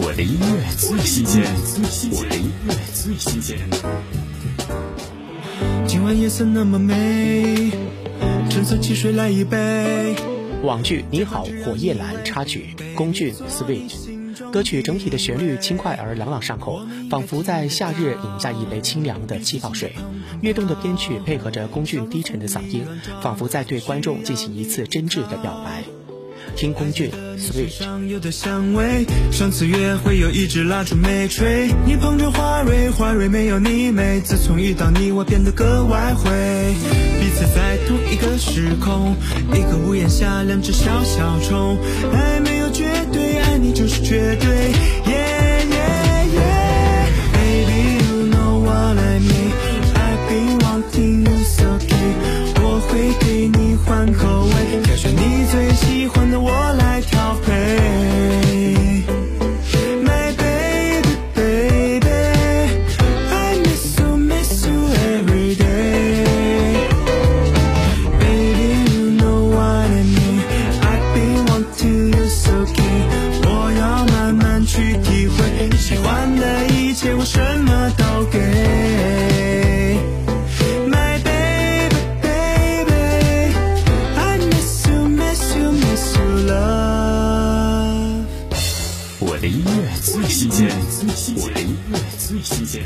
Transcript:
我的音乐最新鲜，我的音乐最新鲜。今晚夜色那么美，橙色汽水来一杯。网剧《你好，火焰蓝》插曲，龚俊 Sweet。歌曲整体的旋律轻快而朗朗上口，仿佛在夏日饮下一杯清凉的气泡水。跃动的编曲配合着龚俊低沉的嗓音，仿佛在对观众进行一次真挚的表白。听龚俊 Sweet。上有的香味，上次约会有一支蜡烛没吹，你捧着花蕊，花蕊没有你美。自从遇到你，我变得格外会。彼此在同一个时空，一个屋檐下，两只小小虫。爱没有绝对，爱你就是绝对。Yeah yeah yeah, baby you know what I mean. I've been wanting you so keen，我会给你换口我什么都给。我的音乐最新鲜，我的音乐最新鲜。